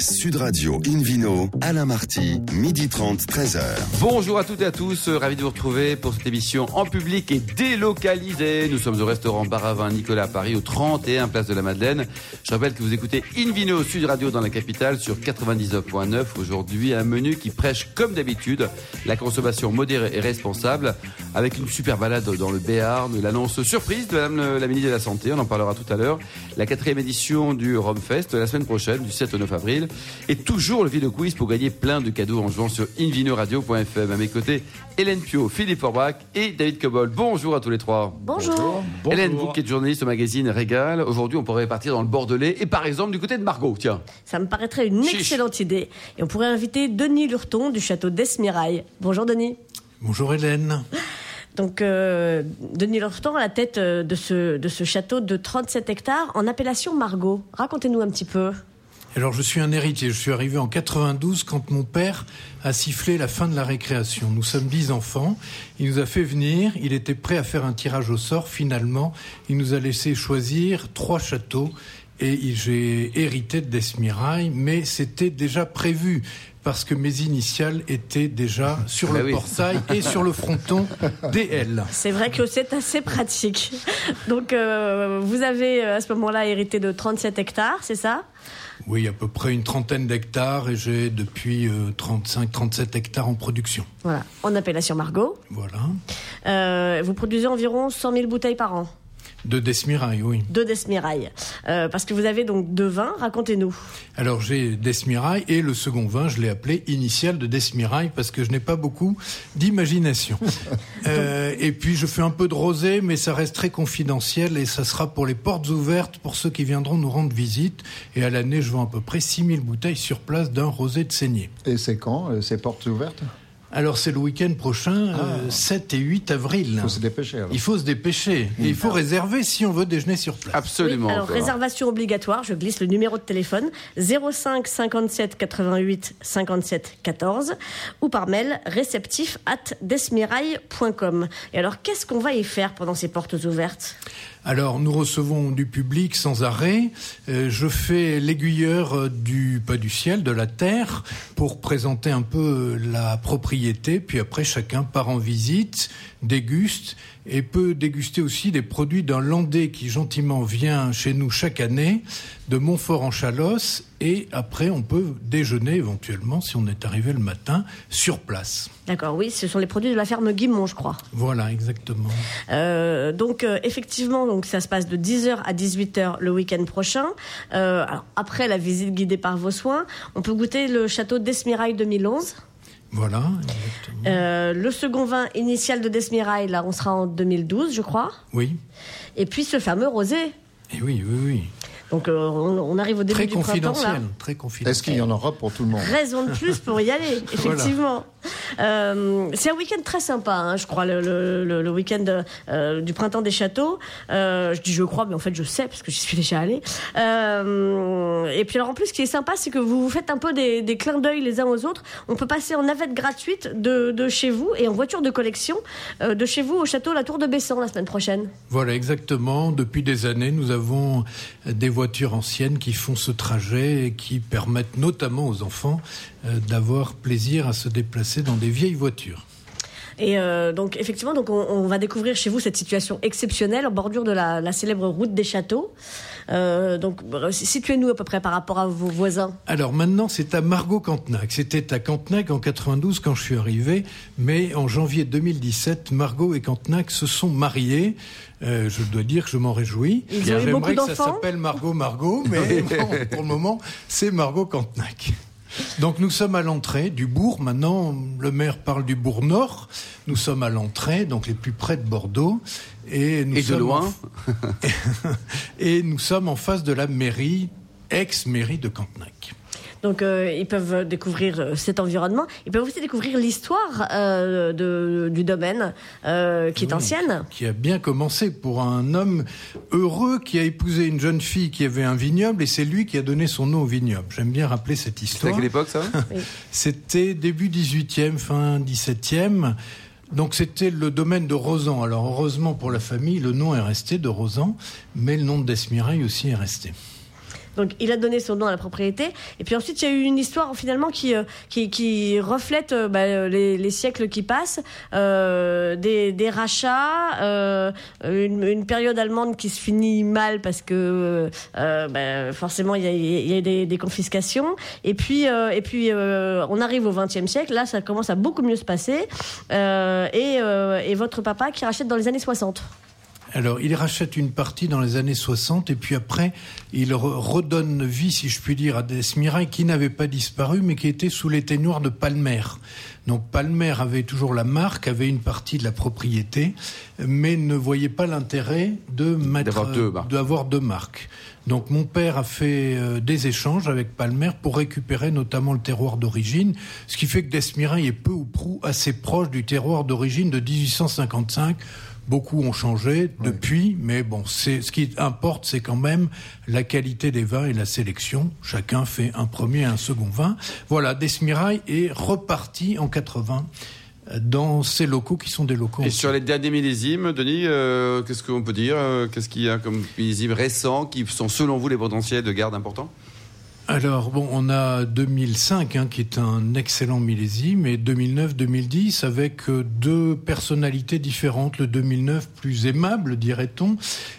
Sud Radio Invino, Alain Marty, midi 30, 13h. Bonjour à toutes et à tous, ravi de vous retrouver pour cette émission en public et délocalisée. Nous sommes au restaurant Baravin Nicolas à Paris, au 31 Place de la Madeleine. Je rappelle que vous écoutez Invino Sud Radio dans la capitale sur 99.9. Aujourd'hui, un menu qui prêche comme d'habitude la consommation modérée et responsable avec une super balade dans le Béarn, l'annonce surprise de Madame la ministre de la Santé, on en parlera tout à l'heure, la quatrième édition du Romfest la semaine prochaine, du 7 au 9 avril, et toujours le vidéo quiz pour gagner plein de cadeaux en jouant sur invinoradio.fm. À mes côtés, Hélène Pio, Philippe Forbach et David Cobol. Bonjour à tous les trois. Bonjour. Hélène, vous qui êtes journaliste au magazine Régal, aujourd'hui on pourrait partir dans le Bordelais et par exemple du côté de Margot, tiens. Ça me paraîtrait une excellente idée. Et on pourrait inviter Denis Lurton du château d'Esmirail. Bonjour Denis. Bonjour Hélène. Donc, euh, Denis Lurton à la tête euh, de ce, de ce château de 37 hectares en appellation Margot. Racontez-nous un petit peu. Alors, je suis un héritier. Je suis arrivé en 92 quand mon père a sifflé la fin de la récréation. Nous sommes dix enfants. Il nous a fait venir. Il était prêt à faire un tirage au sort. Finalement, il nous a laissé choisir trois châteaux et j'ai hérité de Desmirail, mais c'était déjà prévu parce que mes initiales étaient déjà sur le bah portail et sur le fronton DL. C'est vrai que c'est assez pratique. Donc, euh, vous avez euh, à ce moment-là hérité de 37 hectares, c'est ça? Oui, à peu près une trentaine d'hectares et j'ai depuis 35-37 euh, hectares en production. Voilà, en appellation Margot. Voilà. vous produisez environ 100 000 bouteilles par an de Desmirail, oui. De Desmirail. Euh, parce que vous avez donc deux vins, racontez-nous. Alors j'ai Desmirail et le second vin, je l'ai appelé initial de Desmirail parce que je n'ai pas beaucoup d'imagination. Euh, et puis je fais un peu de rosé, mais ça reste très confidentiel et ça sera pour les portes ouvertes pour ceux qui viendront nous rendre visite. Et à l'année, je vends à peu près 6000 bouteilles sur place d'un rosé de saignée. Et c'est quand euh, ces portes ouvertes? Alors c'est le week-end prochain, 7 ah. euh, et 8 avril. Il faut se dépêcher. Il faut se dépêcher. Et il faut réserver si on veut déjeuner sur place. Absolument. alors réservation obligatoire, je glisse le numéro de téléphone 05 57 88 57 14 ou par mail réceptif at desmirail.com. Et alors qu'est-ce qu'on va y faire pendant ces portes ouvertes? Alors nous recevons du public sans arrêt. Euh, je fais l'aiguilleur euh, du pas du ciel, de la terre, pour présenter un peu la propriété. Puis après, chacun part en visite, déguste et peut déguster aussi des produits d'un Landais qui gentiment vient chez nous chaque année, de Montfort en Chalosse, et après on peut déjeuner éventuellement, si on est arrivé le matin, sur place. D'accord, oui, ce sont les produits de la ferme Guimont, je crois. Voilà, exactement. Euh, donc euh, effectivement, donc ça se passe de 10h à 18h le week-end prochain. Euh, alors, après la visite guidée par vos soins, on peut goûter le château d'Esmirail 2011. Voilà. Euh, le second vin initial de Desmirail, là, on sera en 2012, je crois. Oui. Et puis ce fameux rosé. Et oui, oui, oui. Donc euh, on, arrive au début du printemps là. Très confidentiel. Est-ce qu'il y en aura pour tout le monde? Raison de plus pour y aller, effectivement. Euh, c'est un week-end très sympa, hein, je crois, le, le, le week-end euh, du printemps des châteaux. Euh, je dis je crois, mais en fait je sais parce que j'y suis déjà allée. Euh, et puis alors en plus, ce qui est sympa, c'est que vous vous faites un peu des, des clins d'œil les uns aux autres. On peut passer en navette gratuite de, de chez vous et en voiture de collection de chez vous au château La Tour de Bessan la semaine prochaine. Voilà, exactement. Depuis des années, nous avons des voitures anciennes qui font ce trajet et qui permettent notamment aux enfants euh, d'avoir plaisir à se déplacer dans des vieilles voitures. Et euh, donc effectivement, donc on, va découvrir chez vous cette situation exceptionnelle en bordure de la, célèbre route des châteaux. Euh, donc situez-nous à peu près par rapport à vos voisins. Alors maintenant, c'est à Margot Cantenac. C'était à Cantenac en 92 quand je suis arrivé, mais en janvier 2017, Margot et Cantenac se sont mariés. Euh, je dois dire que je m'en réjouis. J'aimerais que ça s'appelle Margot Margot, mais pour le moment, c'est Margot Cantenac. Donc nous sommes à l'entrée du bourg. Maintenant, le maire parle du bourg nord. Nous sommes à l'entrée, donc les plus près de Bordeaux. Et, nous de loin Et nous sommes en face de la mairie, ex-mairie de Cantenac. Donc euh, ils peuvent découvrir euh, cet environnement. Ils peuvent aussi découvrir l'histoire euh, de, du domaine qui est ancienne. Qui a bien commencé pour un homme heureux qui a épousé une jeune fille qui avait un vignoble et c'est lui qui a donné son nom au vignoble. J'aime bien rappeler cette histoire. C'était à quelle époque ça C'était début 18e, fin 17e. Donc c'était le domaine de Rosan. Alors heureusement pour la famille, le nom est resté de Rosan, mais le nom de Desmirail aussi est resté. Donc il a donné son nom à la propriété. Et puis ensuite, il y a eu une histoire finalement qui, qui, qui, reflète bah, les, les, siècles qui passent, des, rachats, une, période allemande qui se finit mal parce que bah, forcément il y a, des, confiscations. Et puis, et puis on arrive au XXe siècle. Là, ça commence à beaucoup mieux se passer. et votre papa qui rachète dans les années 60. Alors, il rachète une partie dans les années 60 et puis après, il redonne vie, si je puis dire, à des qui n'avaient pas disparu mais qui étaient sous les de Palmer. Donc Palmer avait toujours la marque, avait une partie de la propriété, mais ne voyait pas l'intérêt de mettre, d'avoir deux, marques. Donc mon père a fait euh, des échanges avec Palmer pour récupérer notamment le terroir d'origine, ce qui fait que Desmirail est peu ou prou assez proche du terroir d'origine de 1855 Beaucoup ont changé depuis, mais bon, c'est ce qui importe, c'est quand même la qualité des vins et la sélection. Chacun fait un premier et un second vin. Voilà, Desmirail est reparti en 80 dans ces locaux qui sont des locaux. Et sur les derniers millésimes, Denis, euh, qu'est-ce qu'on peut dire euh, Qu'est-ce qu'il y a comme millésimes récents qui sont selon vous les potentiels de garde importants? Alors bon, on a 2005 hein, qui est un excellent millésime et 2009-2010 avec euh, deux personnalités différentes. Le 2009 plus aimable, dirait-on,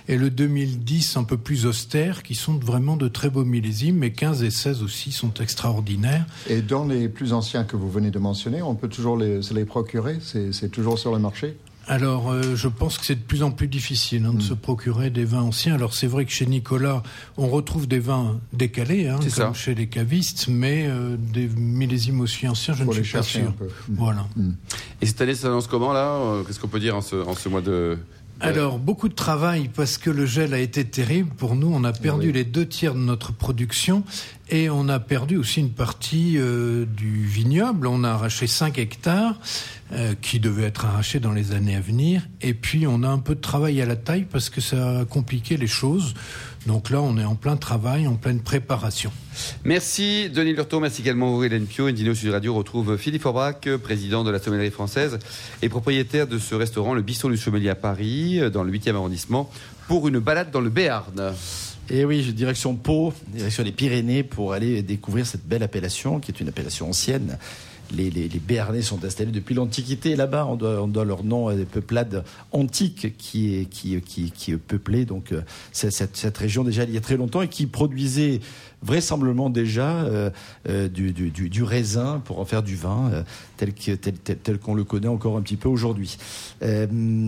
et le 2010 un peu plus austère, qui sont vraiment de très beaux millésimes. Mais 15 et 16 aussi sont extraordinaires. Et dans les plus anciens que vous venez de mentionner, on peut toujours les, les procurer. C'est toujours sur le marché? Alors, euh, je pense que c'est de plus en plus difficile hein, de mm. se procurer des vins anciens. Alors, c'est vrai que chez Nicolas, on retrouve des vins décalés, hein, comme chez les cavistes, mais euh, des millésimes aussi anciens, je ne suis pas sûr. Mm. Voilà. Mm. Et cette année, ça s'annonce comment là euh, Qu'est-ce qu'on peut dire en ce, en ce mois de alors, beaucoup de travail parce que le gel a été terrible pour nous. On a perdu les deux tiers de notre production et on a perdu aussi une partie euh, du vignoble. On a arraché 5 hectares euh, qui devaient être arrachés dans les années à venir. Et puis, on a un peu de travail à la taille parce que ça a compliqué les choses. Donc là, on est en plein travail, en pleine préparation. Merci Denis Lurto, merci également Hélène Pio. Indino Sud Radio retrouve Philippe Aubrac, président de la sommellerie française et propriétaire de ce restaurant, le Bisson du Sommelier à Paris, dans le 8e arrondissement, pour une balade dans le Béarn. Et oui, direction Pau, direction des Pyrénées, pour aller découvrir cette belle appellation, qui est une appellation ancienne, les, les, Béarnais sont installés depuis l'Antiquité. Là-bas, on doit, on doit, leur nom à des peuplades antiques qui qui, qui, qui peuplée. Donc, euh, cette, cette, région, déjà, il y a très longtemps et qui produisait vraisemblablement déjà euh, euh, du, du, du, raisin pour en faire du vin, tel qu'on tel, tel, qu'on le connaît encore un petit peu aujourd'hui.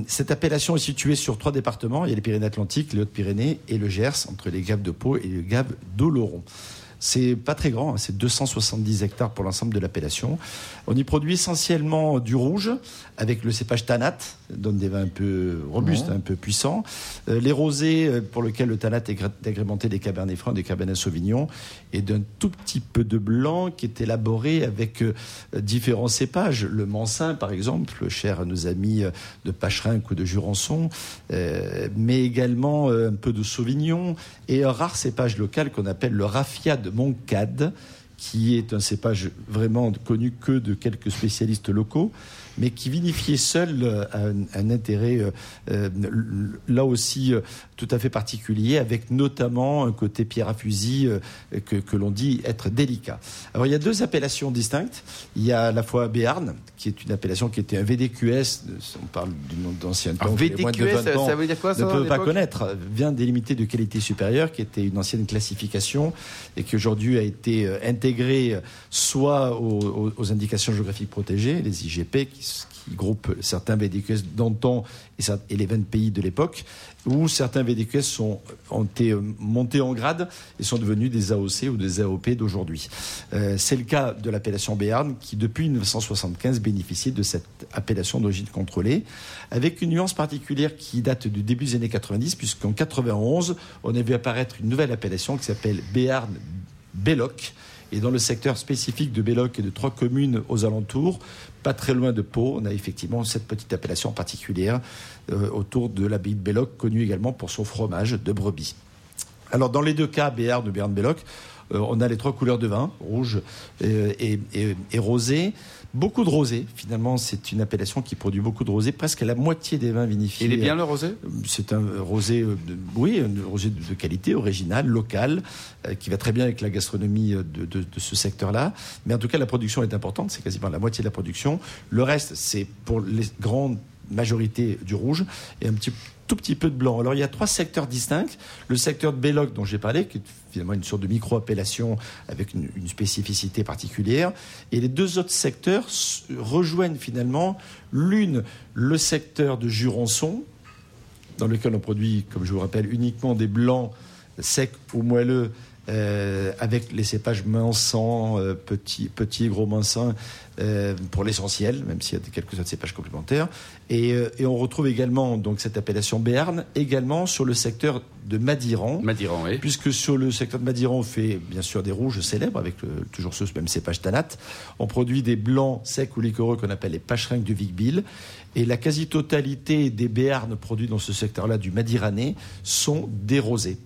cette appellation est située sur trois départements. Il y a les Pyrénées-Atlantiques, les Hautes-Pyrénées et le Gers, entre les Gaves de Pau et les Gaves d'Oloron. C'est pas très grand, hein, c'est 270 hectares pour l'ensemble de l'appellation. On y produit essentiellement du rouge avec le cépage Tanat, donne des vins un peu robustes, un peu puissants. Euh, les rosés, euh, pour lesquels le Tanat est agrémenté des Cabernets Francs, des Cabernet Sauvignon, et d'un tout petit peu de blanc qui est élaboré avec euh, différents cépages. Le Mansin, par exemple, cher à nos amis de Pacherin ou de Jurançon, mais également un peu de Sauvignon et un rare cépage local qu'on appelle le Raffia de Moncade qui est un cépage vraiment connu que de quelques spécialistes locaux, mais qui vinifiait seul euh, un, intérêt euh, euh, là aussi tout à fait particulier, avec notamment un côté pierre à fusil que, que l'on dit être délicat. Alors il y a deux appellations distinctes. Il y a à la fois Béarn, qui est une appellation qui était un VDQS, on parle du nom d'ancien temps. VDQS, ça veut dire quoi ça Ne peut pas connaître, vient des limités de qualité supérieure, qui était une ancienne classification et qui aujourd'hui a été intégrée soit aux, aux, indications géographiques protégées, les IGP, qui, qui groupent certains VDQS d'antan et, les 20 pays de l'époque, où certains VDQS sont, ont été euh, montés en grade et sont devenus des AOC ou des AOP d'aujourd'hui. Euh, c'est le cas de l'appellation Béarn, qui depuis 1975 bénéficie de cette appellation d'origine contrôlée, avec une nuance particulière qui date du début des années 90, puisqu'en 91, on a vu apparaître une nouvelle appellation qui s'appelle Béarn Belloc, et dans le secteur spécifique de Belloc et de trois communes aux alentours, pas très loin de Pau, on a effectivement cette petite appellation particulière euh, autour de l'abbaye de Belloc, connue également pour son fromage de brebis. Alors dans les deux cas, Béarn ou Béarn Belloc, on a les trois couleurs de vin, rouge et, et rosé. Beaucoup de rosé, finalement, c'est une appellation qui produit beaucoup de rosé, presque la moitié des vins vinifiés. Il est bien le rosé? C'est un rosé, euh, oui, un rosé de, qualité, original, local, euh, qui va très bien avec la gastronomie de, de, de ce secteur-là. Mais en tout cas, la production est importante, c'est quasiment la moitié de la production. Le reste, c'est pour les grandes majorité du rouge et un petit tout petit peu de blanc. Alors il y a trois secteurs distincts. Le secteur de Belloc dont j'ai parlé, qui est finalement une sorte de micro-appellation avec une, spécificité particulière. Et les deux autres secteurs rejoignent finalement l'une, le secteur de Jurançon, dans lequel on produit, comme je vous rappelle, uniquement des blancs secs ou moelleux euh, avec les cépages mincants, euh, petits, petits, gros mincants, euh, pour l'essentiel, même s'il y a quelques autres cépages complémentaires. Et, on retrouve également donc cette appellation Béarn, également sur le secteur de Madiran. Madiran, oui. Puisque sur le secteur de Madiran, on fait bien sûr des rouges célèbres, avec toujours ce même cépage tanat. On produit des blancs secs ou liquoreux qu'on appelle les pacheringues du Vic-Bill. Et la quasi-totalité des Béarnes produits dans ce secteur-là du Madiranais sont des rosés.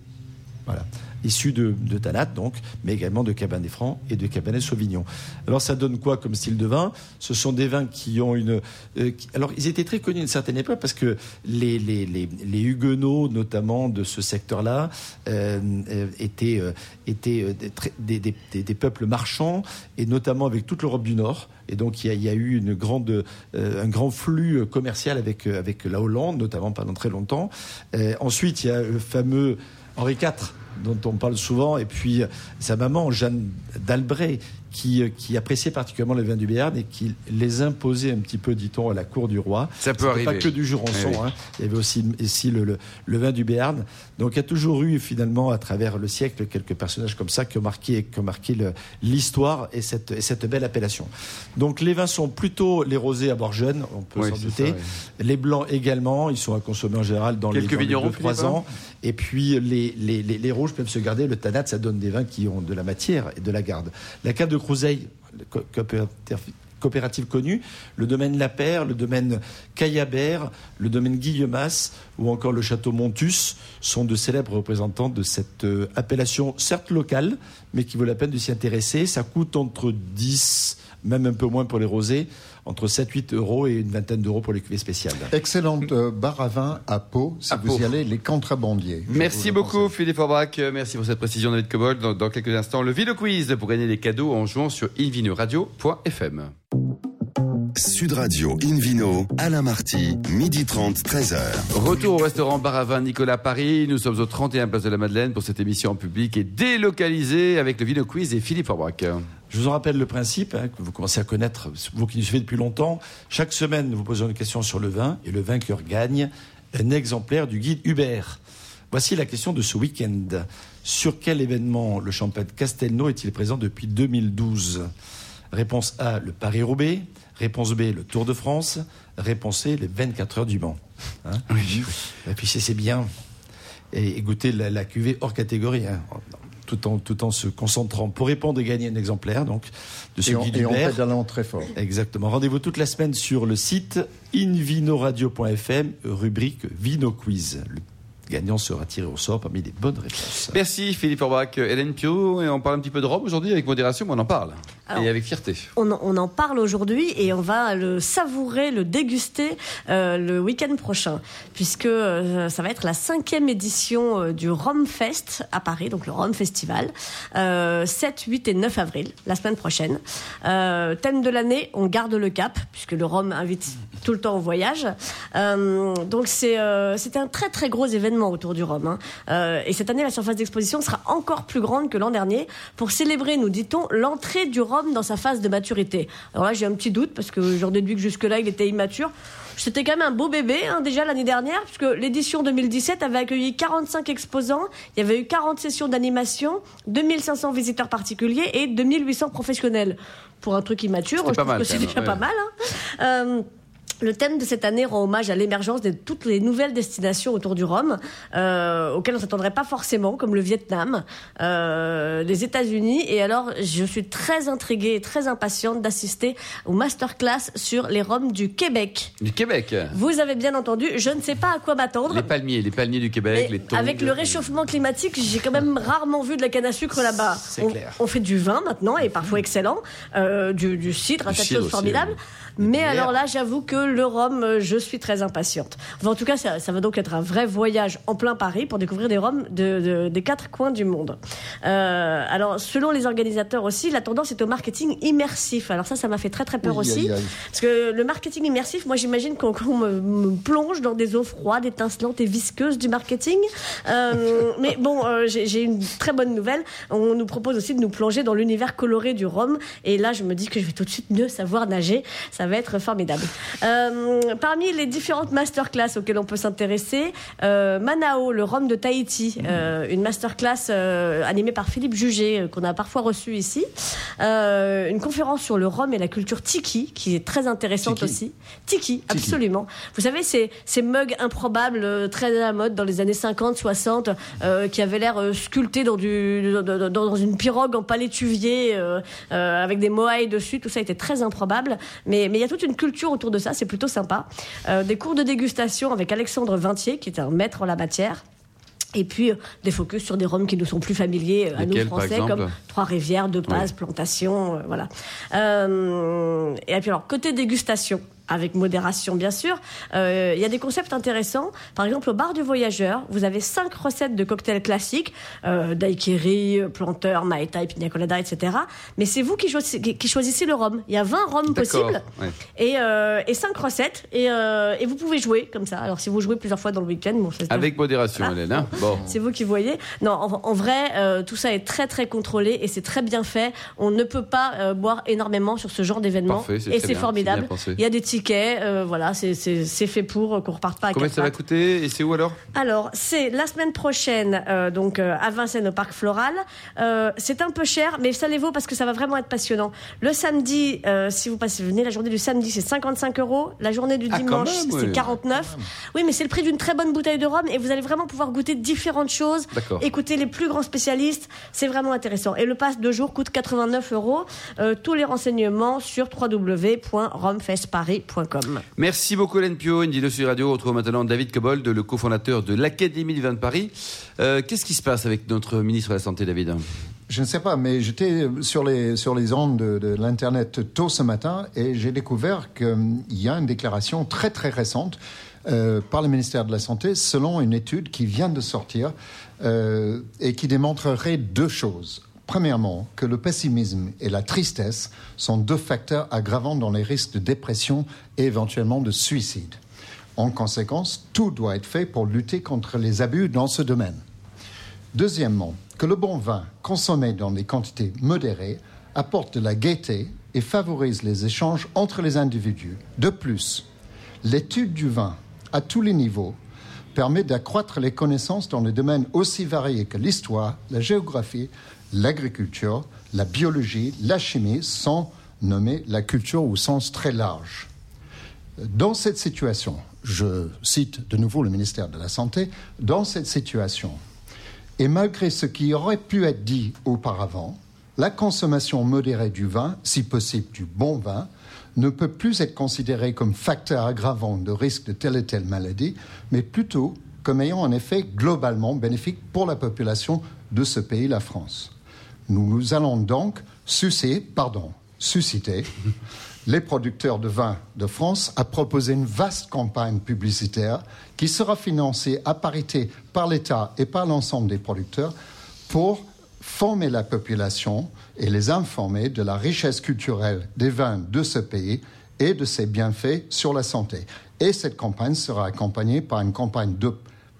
Voilà issus de, de Tanat, donc, mais également de Cabernet Franc et de Cabernet Sauvignon. Alors ça donne quoi comme style de vin? Ce sont des vins qui ont une... Euh, alors ils étaient très connus à une certaine époque parce que les, les, les, les huguenots, notamment de ce secteur-là, euh, euh étaient, euh, étaient des, des, des, des, peuples marchands, et notamment avec toute l'Europe du Nord. Et donc il y a, il y a eu une grande, un grand flux commercial avec, avec la Hollande, notamment pendant très longtemps. ensuite, il y a le fameux Henri IV dont on parle souvent, et puis sa maman, Jeanne d'Albret, qui, euh, qui appréciait particulièrement les vins du Béarn et qui les imposait un petit peu, dit-on, à la cour du roi. Ça peut arriver. Pas que du Jurançon. Eh hein. Il y avait aussi, ici le, le, vin du Béarn. Donc il y a toujours eu finalement à travers le siècle quelques personnages comme ça qui ont marqué, qui ont marqué l'histoire et cette, et cette belle appellation. Donc les vins sont plutôt les rosés à boire jeunes, on peut s'en douter. Les blancs également, ils sont à consommer en général dans quelques les, 2-3 ans. Et puis les, les, les, les, rouges peuvent se garder. Le tanat, ça donne des vins qui ont de la matière et de la garde. La cave de Crouseille, coopérative connue, le domaine La Paire, le domaine Caillabert, le domaine Guillemas ou encore le château Montus sont de célèbres représentants de cette euh, appellation, certes locale, mais qui vaut la peine de s'y intéresser. Ça coûte entre 10, même un peu moins pour les rosés, entre 7-8 euros et une vingtaine d'euros pour les cuvées spéciales. Excellente euh, bar à vin à Pau, si vous y allez, les contrabandiers. Merci beaucoup Philippe Forbach, merci pour cette précision David Cobold. Dans, dans quelques instants, le Vino Quiz pour gagner des cadeaux en jouant sur invinoradio.fm. Sud Radio Invino, Alain Marty, midi 30, 13h. Retour au restaurant Bar à Vin Nicolas Paris. Nous sommes au 31 Place de la Madeleine pour cette émission en public et délocalisée avec le Vino Quiz et Philippe Forbach. Je vous en rappelle le principe hein, que vous commencez à connaître, vous qui nous suivez depuis longtemps. Chaque semaine, nous vous posons une question sur le vin et le vainqueur gagne un exemplaire du guide Hubert. Voici la question de ce week-end. Sur quel événement le champagne Castelnau est-il présent depuis 2012 Réponse A, le Paris-Roubaix. Réponse B, le Tour de France. Réponse C, les 24 heures du Mans. Hein? Oui. Et puis c'est bien. Et, goûter la, cuvée hors catégorie. Hein tout en, tout en se concentrant pour répondre et gagner un exemplaire donc, de ce et guide on, Et très fort. Exactement. Rendez-vous toute la semaine sur le site invinoradio.fm, rubrique Vino Quiz. Le gagnant sera tiré au sort parmi les bonnes réponses. Merci Philippe Orbach. Hélène Pio, et on parle un petit peu de Rome aujourd'hui avec modération, mais on en parle. Et avec fierté. On, en parle aujourd'hui et on va le savourer, le déguster euh, le week-end prochain, puisque euh, ça va être la cinquième édition euh, du Rome Fest à Paris, donc le Rome Festival, 7, 8 et 9 avril, la semaine prochaine. thème de l'année, on garde le cap, puisque le Rome invite tout le temps au voyage. donc c'est un très très gros événement autour du rhum. Hein. Et cette année, la surface d'exposition sera encore plus grande que l'an dernier pour célébrer, nous dit-on, l'entrée du dans sa phase de maturité. Alors là, j'ai un petit doute parce que j'en déduis que jusque-là, il était immature. C'était quand même un beau bébé hein, déjà l'année dernière, puisque l'édition 2017 avait accueilli 45 exposants, il y avait eu 40 sessions d'animation, 2500 visiteurs particuliers et 2800 professionnels. Pour un truc immature, je trouve que c'est déjà pas mal. Hein. Euh, le thème de cette année rend hommage à l'émergence de toutes les nouvelles destinations autour du Rhum, euh, auxquelles on s'attendrait pas forcément, comme le Vietnam, euh, les États-Unis. Et alors, je suis très intriguée et très impatiente d'assister au masterclass sur les Roms du Québec. Du Québec. Vous avez bien entendu, je ne sais pas à quoi m'attendre. Les palmiers, les palmiers du Québec, Mais les tongs. avec le réchauffement climatique, j'ai quand même rarement vu de la canne à sucre là-bas. C'est clair. on fait du vin maintenant, et parfois excellent, euh, du, du cidre, un Du tas de choses formidables. oui. Mais bières. alors là, j'avoue que le rhum, euh, je suis très impatiente. Enfin, en tout cas, ça, ça va donc être un vrai voyage en plein Paris pour découvrir des rhums de, de- des quatre coins du monde. Euh, alors, selon les organisateurs aussi, la tendance est au marketing immersif. Alors ça, ça m'a fait très très peur Oui, aussi. aïe, aïe. Parce que le marketing immersif, moi j'imagine qu'on me, me plonge dans des eaux froides, étincelantes et visqueuses du marketing. Euh, mais bon, euh, j'ai j'ai une très bonne nouvelle. On nous propose aussi de nous plonger dans l'univers coloré du rhum. Et là, je me dis que je vais tout de suite mieux savoir nager. Ça va être formidable. Euh, parmi les différentes masterclass auxquelles on peut s'intéresser, euh, Manao, le rhum de Tahiti, euh, une masterclass euh, animée par Philippe Jugé, euh, qu'on a parfois reçu ici. Une conférence sur le rhum et la culture tiki, qui est très intéressante Tiki. aussi. Tiki, absolument. Vous savez, ces, ces mugs improbables, très à la mode dans les années 50, 60, euh, qui avaient l'air sculptés dans, du, dans, une pirogue en palétuvier, avec des moailles dessus. Tout ça était très improbable. Mais mais il y a toute une culture autour de ça, c'est plutôt sympa. Euh, des cours de dégustation avec Alexandre Vintier, qui est un maître en la matière. Et puis euh, des focus sur des rhums qui nous sont plus familiers euh, à nous français, comme Trois-Rivières, De Paz, Plantation, euh, voilà. Et puis alors côté dégustation. Avec modération, bien sûr. Euh, Il y a des concepts intéressants. Par exemple, au bar du voyageur, vous avez cinq recettes de cocktails classiques euh, daiquiri, planteur, mai tai, pina colada, etc. Mais c'est vous qui choisissez, qui- qui choisissez le rhum. Il y a 20 rhums possibles ouais. et, euh, et cinq recettes. Et, euh, et vous pouvez jouer comme ça. Alors si vous jouez plusieurs fois dans le week-end, bon, Avec modération, Ah. Hélène. hein. bon. c'est vous qui voyez. Non, en, en vrai, euh, tout ça est très très contrôlé et c'est très bien fait. On ne peut pas boire énormément sur ce genre d'événement Parfait, c'est et c'est formidable. Il y a des tickets, euh, voilà, c'est- fait pour euh, qu'on reparte pas à Combien ça va coûter et c'est où alors? Alors, c'est la semaine prochaine, euh, donc euh, à Vincennes au Parc Floral. C'est un peu cher, mais ça les vaut parce que ça va vraiment être passionnant. Le samedi, si vous passez, venez la journée du samedi, c'est 55 euros. La journée du Ah, dimanche, c'est oui. 49. Oui, mais c'est le prix d'une très bonne bouteille de rhum et vous allez vraiment pouvoir goûter différentes choses, écouter les plus grands spécialistes. C'est vraiment intéressant. Et le pass de jour coûte 89 euros. Tous les renseignements sur www.romfestparis.com. Merci beaucoup Hélène Pio, Indilo sur Radio. On retrouve maintenant David Cobold, le cofondateur de l'Académie du vin de Paris. Euh, Qu'est-ce qui se passe avec notre ministre de la Santé, David? Je ne sais pas, mais j'étais sur les, sur les ondes de, de l'Internet tôt ce matin et j'ai découvert qu'il y a une déclaration très très récente euh, par le ministère de la Santé selon une étude qui vient de sortir euh, et qui démontrerait deux choses. Premièrement, que le pessimisme et la tristesse sont deux facteurs aggravants dans les risques de dépression et éventuellement de suicide. En conséquence, tout doit être fait pour lutter contre les abus dans ce domaine. Deuxièmement, que le bon vin consommé dans des quantités modérées apporte de la gaieté et favorise les échanges entre les individus. De plus, l'étude du vin à tous les niveaux permet d'accroître les connaissances dans des domaines aussi variés que l'histoire, la géographie, l'agriculture, la biologie, la chimie, sans nommer la culture au sens très large. Dans cette situation, je cite de nouveau le ministère de la Santé, dans cette situation, et malgré ce qui aurait pu être dit auparavant, la consommation modérée du vin, si possible du bon vin, ne peut plus être considérée comme facteur aggravant de risque de telle et telle maladie, mais plutôt comme ayant un effet globalement bénéfique pour la population de ce pays, la France. Nous allons donc sucer, pardon, susciter les producteurs de vin de France à proposer une vaste campagne publicitaire qui sera financée à parité par l'État et par l'ensemble des producteurs pour former la population et les informer de la richesse culturelle des vins de ce pays et de ses bienfaits sur la santé. Et cette campagne sera accompagnée par une campagne de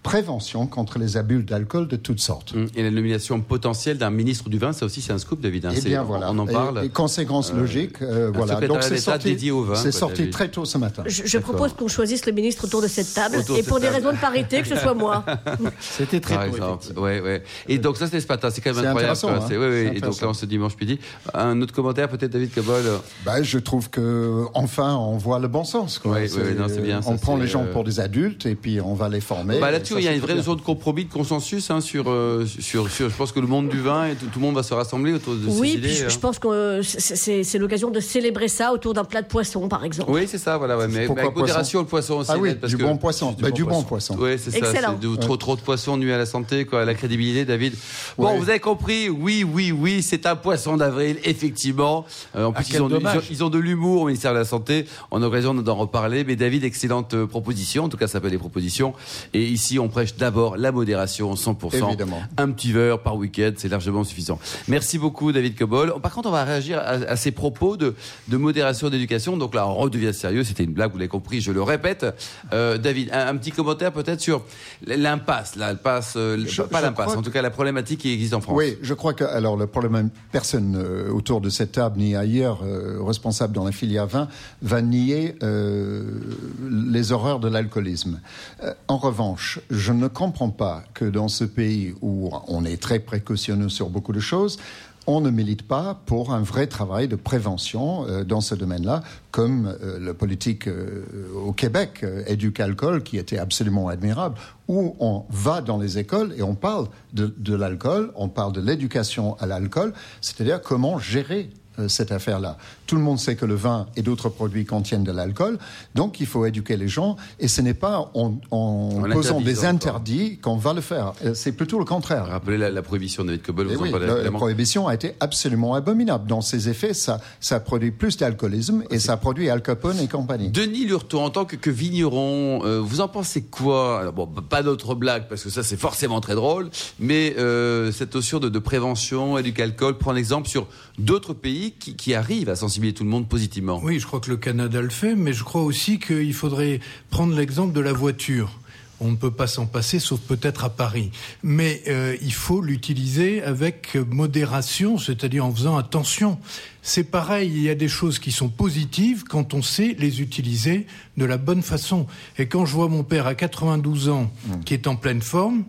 prévention contre les abus d'alcool de toutes sortes. Hum, Et la nomination potentielle d'un ministre du vin, ça aussi c'est un scoop, David. hein. Eh C'est- bien voilà. On en Et- parle. Et, conséquence logique, euh, un voilà. secrétariat c'est sorti, dédié au vin, c'est sorti très tôt ce matin. Je, je propose qu'on choisisse le ministre autour de cette table Autour de et pour des table. raisons de parité que ce soit moi. C'était très Par tôt. Ouais, ouais. Et donc ça c'était ce matin, c'est quand même C'est incroyable. intéressant, hein. C'est- ouais, ouais. C'est Et donc là, on se dimanche midi. Un autre commentaire peut-être, David Cabol Ben, je trouve que enfin on voit le bon sens. Quoi. Ouais, ouais, non, c'est bien, ça, on prend c'est, les gens euh, pour des adultes et puis on va les former. Bah Et là-dessus, il y a une vraie zone de compromis, de consensus hein, sur, euh, sur, sur. Je pense que le monde du vin et tout, tout le monde va se rassembler autour de ces Oui, idées. puis je, hein. je pense que euh, c'est- l'occasion de célébrer ça autour d'un plat de poisson, par exemple. Oui, c'est ça, voilà. Ouais. Mais, mais avec modération, le poisson aussi. Ah oui, parce du que- bon poisson. du bon du bon poisson. poisson. Oui, c'est ça. De- trop, trop de poissons nuit à la santé, quoi, à la crédibilité, David. Bon, Ouais. vous avez compris. Oui, oui, oui, c'est un poisson d'avril, effectivement. Euh, en Ah, plus, ils ont, ils, ont, dommage. ils ont de l'humour au ministère de la Santé. On a l'occasion d'en reparler. Mais David, excellente proposition. En tout cas, ça s'appelle des propositions. Et ici, on prêche d'abord la modération, 100%. Évidemment. Un petit verre par week-end, c'est largement suffisant. Merci beaucoup, David Cobol. Par contre, on va réagir à, à ces propos de, de modération d'éducation. Donc là, on redevient sérieux. C'était une blague, vous l'avez compris, je le répète. Euh, David, un, un petit commentaire peut-être sur l'impasse, l'impasse, euh, Je- pas l'impasse, en tout cas la problématique qui existe en France. Oui, je crois que alors le problème, personne euh, autour de cette table ni ailleurs responsable dans la filière vin va nier les horreurs de l'alcoolisme. En revanche, je ne comprends pas que dans ce pays où on est très précautionneux sur beaucoup de choses, on ne milite pas pour un vrai travail de prévention euh, dans ce domaine-là, comme euh, la politique euh, au Québec, Éduc-Alcool, qui était absolument admirable, où on va dans les écoles et on parle de, l'alcool, on parle de l'éducation à l'alcool, c'est-à-dire comment gérer cette affaire-là. Tout le monde sait que le vin et d'autres produits contiennent de l'alcool, donc il faut éduquer les gens, et ce n'est pas en, en En posant des interdits qu'on va le faire. Euh, C'est plutôt le contraire. Rappelez la, la prohibition de David Cobol, Eh vous en oui, parlez la, la prohibition a été absolument abominable. Dans ses effets, ça, ça produit plus d'alcoolisme et ça produit Al Capone et compagnie. Denis Lurton, en tant que, que vigneron, euh, vous en pensez quoi? Alors, Bon, pas d'autres blagues, parce que ça c'est forcément très drôle, mais euh, cette notion de, de prévention et du alcool prend l'exemple sur d'autres pays qui, qui arrivent à sensibiliser tout le monde positivement. Oui, je crois que le Canada le fait, mais je crois aussi qu'il faudrait prendre l'exemple de la voiture. On ne peut pas s'en passer, sauf peut-être à Paris. Mais euh, il faut l'utiliser avec modération, c'est-à-dire en faisant attention. C'est pareil, il y a des choses qui sont positives quand on sait les utiliser de la bonne façon. Et quand je vois mon père à 92 ans qui est en pleine forme,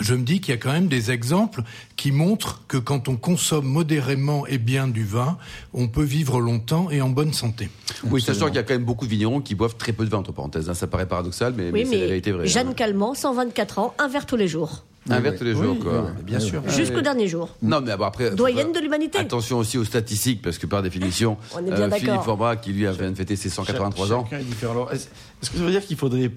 je me dis qu'il y a quand même des exemples qui montrent que quand on consomme modérément et bien du vin, on peut vivre longtemps et en bonne santé. Oui, sachant qu'il y a quand même beaucoup de vignerons qui boivent très peu de vin, entre parenthèses. hein. Ça paraît paradoxal, mais, Oui, mais c'est la mais vérité vraie. Jeanne hein. Calment, 124 ans, un verre tous les jours. Un verre tous les jours, quoi. Oui, bien sûr. Jusqu'au dernier jour. Non, mais bon, après. Doyenne de l'humanité. Attention aussi aux statistiques, parce que par définition, On est bien Philippe d'accord. Forbach, qui lui vient de fêter ses 183 ans. Chacun est différent. Alors, est-ce est-ce que ça veut dire qu'il faudrait,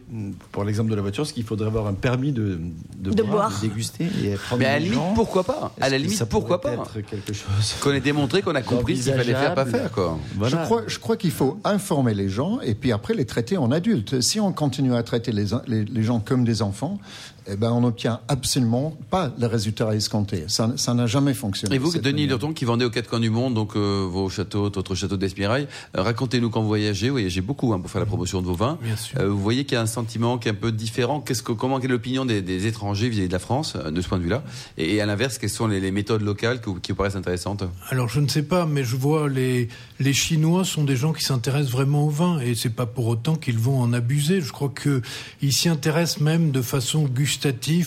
pour l'exemple de la voiture, est-ce qu'il faudrait avoir un permis de, De boire. de déguster et prendre Mais à la des limite, pourquoi pas? À la limite, ça pourquoi pas? pourrait être quelque chose Qu'on ait démontré qu'on a compris ce qu'il fallait faire, pas faire, quoi. Voilà. Je crois, je crois qu'il faut informer les gens et puis après les traiter en adultes. Si on continue à traiter les, les, les gens comme des enfants, eh ben on n'obtient absolument pas le résultat escompté. Ça ça n'a jamais fonctionné. Et vous, Denis. Lurton, qui vendez aux quatre coins du monde, donc euh, vos châteaux, votre château d'Espirail, euh, racontez-nous quand vous voyagez, vous voyagez beaucoup hein, pour faire la promotion de vos vins. Bien sûr. Euh, vous voyez qu'il y a un sentiment qui est un peu différent. Qu'est-ce que, comment quelle est l'opinion des, des étrangers vis-à-vis de la France, de ce point de vue-là? Et, et à l'inverse, quelles sont les, les méthodes locales que qui vous paraissent intéressantes? Alors je ne sais pas, mais je vois les les Chinois sont des gens qui s'intéressent vraiment au vin et c'est pas pour autant qu'ils vont en abuser. Je crois que ils s'y intéressent même de façon gustative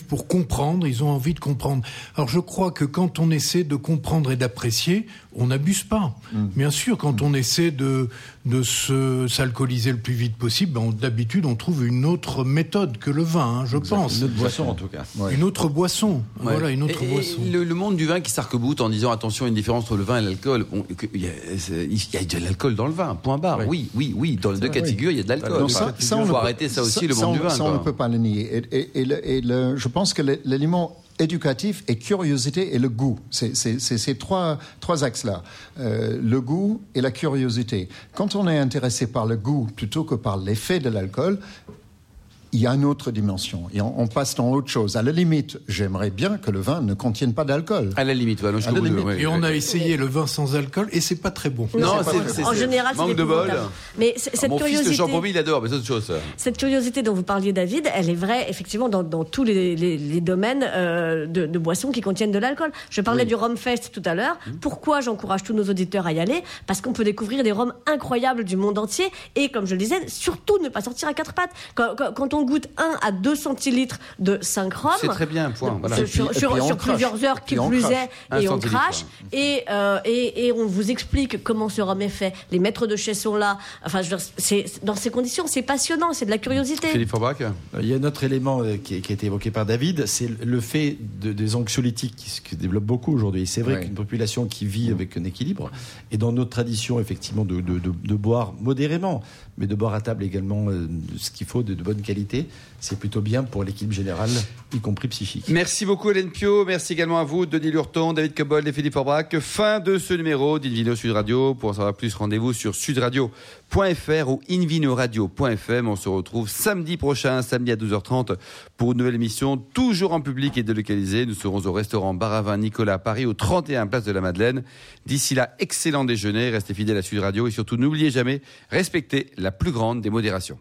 pour comprendre. Ils ont envie de comprendre. Alors je crois que quand on essaie de comprendre et d'apprécier, on n'abuse pas. Bien sûr, quand on essaie de de se s'alcooliser le plus vite possible, ben, d'habitude on trouve une autre méthode que le vin, hein, je pense. Une autre boisson, en tout cas. Ouais. Une autre boisson. Voilà, une autre Et- et boisson. le, le monde du vin qui s'arc-boute en disant attention, il y a une différence entre le vin et l'alcool. Bon, il y a, c'est- il y a de l'alcool dans le vin, point barre. Oui, oui, oui. Dans les deux cas de oui. figure, il y a de l'alcool. Donc Il ça, ça, on faut ne peut- arrêter ça aussi, le monde on- du vin. Ça, on quoi. ne peut pas le nier. Et, et- et le- et je pense que l'élément éducatif et curiosité et le goût. C'est ces trois, trois axes-là. Euh, le goût et la curiosité. Quand on est intéressé par le goût plutôt que par l'effet de l'alcool, il y a une autre dimension. Et on, passe dans autre chose. À la limite, j'aimerais bien que le vin ne contienne pas d'alcool. À la limite, voilà. et on a essayé le vin sans alcool et c'est pas très bon. Non, c'est en général, manque de bol. Mais cette Mon curiosité, fils de il adore, mais c'est autre chose. Cette curiosité dont vous parliez, David, elle est vraie effectivement dans, dans tous les, les, les domaines euh, de, de, boissons qui contiennent de l'alcool. Je parlais du Rhum Fest tout à l'heure. Mmh. Pourquoi j'encourage tous nos auditeurs à y aller? Parce qu'on peut découvrir des rhums incroyables du monde entier et, comme je le disais, surtout ne pas sortir à quatre pattes. Quand, quand, quand on goûte 1 à 2 centilitres de 5 rhum. C'est très bien, point. Sur, plusieurs heures, qui plus est, et on crache. Et, euh, et, et, on vous explique comment ce rhum est fait. Les maîtres de chez sont là. Enfin, je c'est, dans ces conditions, c'est passionnant, c'est de la curiosité. Philippe Forbach Il y a un autre élément euh, qui, qui a été évoqué par David, c'est le fait de, des anxiolytiques qui se développent beaucoup aujourd'hui. C'est vrai qu'une population qui vit avec un équilibre, et dans notre tradition, effectivement, de, de, de boire modérément, mais de boire à table également euh, ce qu'il faut de, de bonne qualité, c'est plutôt bien pour l'équipe générale, y compris psychique. Merci beaucoup Hélène Pio, merci également à vous Denis Lurton, David Cobold et Philippe Forbach. Fin de ce numéro d'Invino Sud Radio. Pour en savoir plus, rendez-vous sur sudradio.fr ou invinoradio.fm. On se retrouve samedi prochain, samedi à 12h30 pour une nouvelle émission, toujours en public et délocalisée. Nous serons au restaurant Baravin Nicolas à Paris, au 31 Place de la Madeleine. D'ici là, excellent déjeuner, restez fidèles à Sud Radio et surtout n'oubliez jamais, respectez la plus grande des modérations.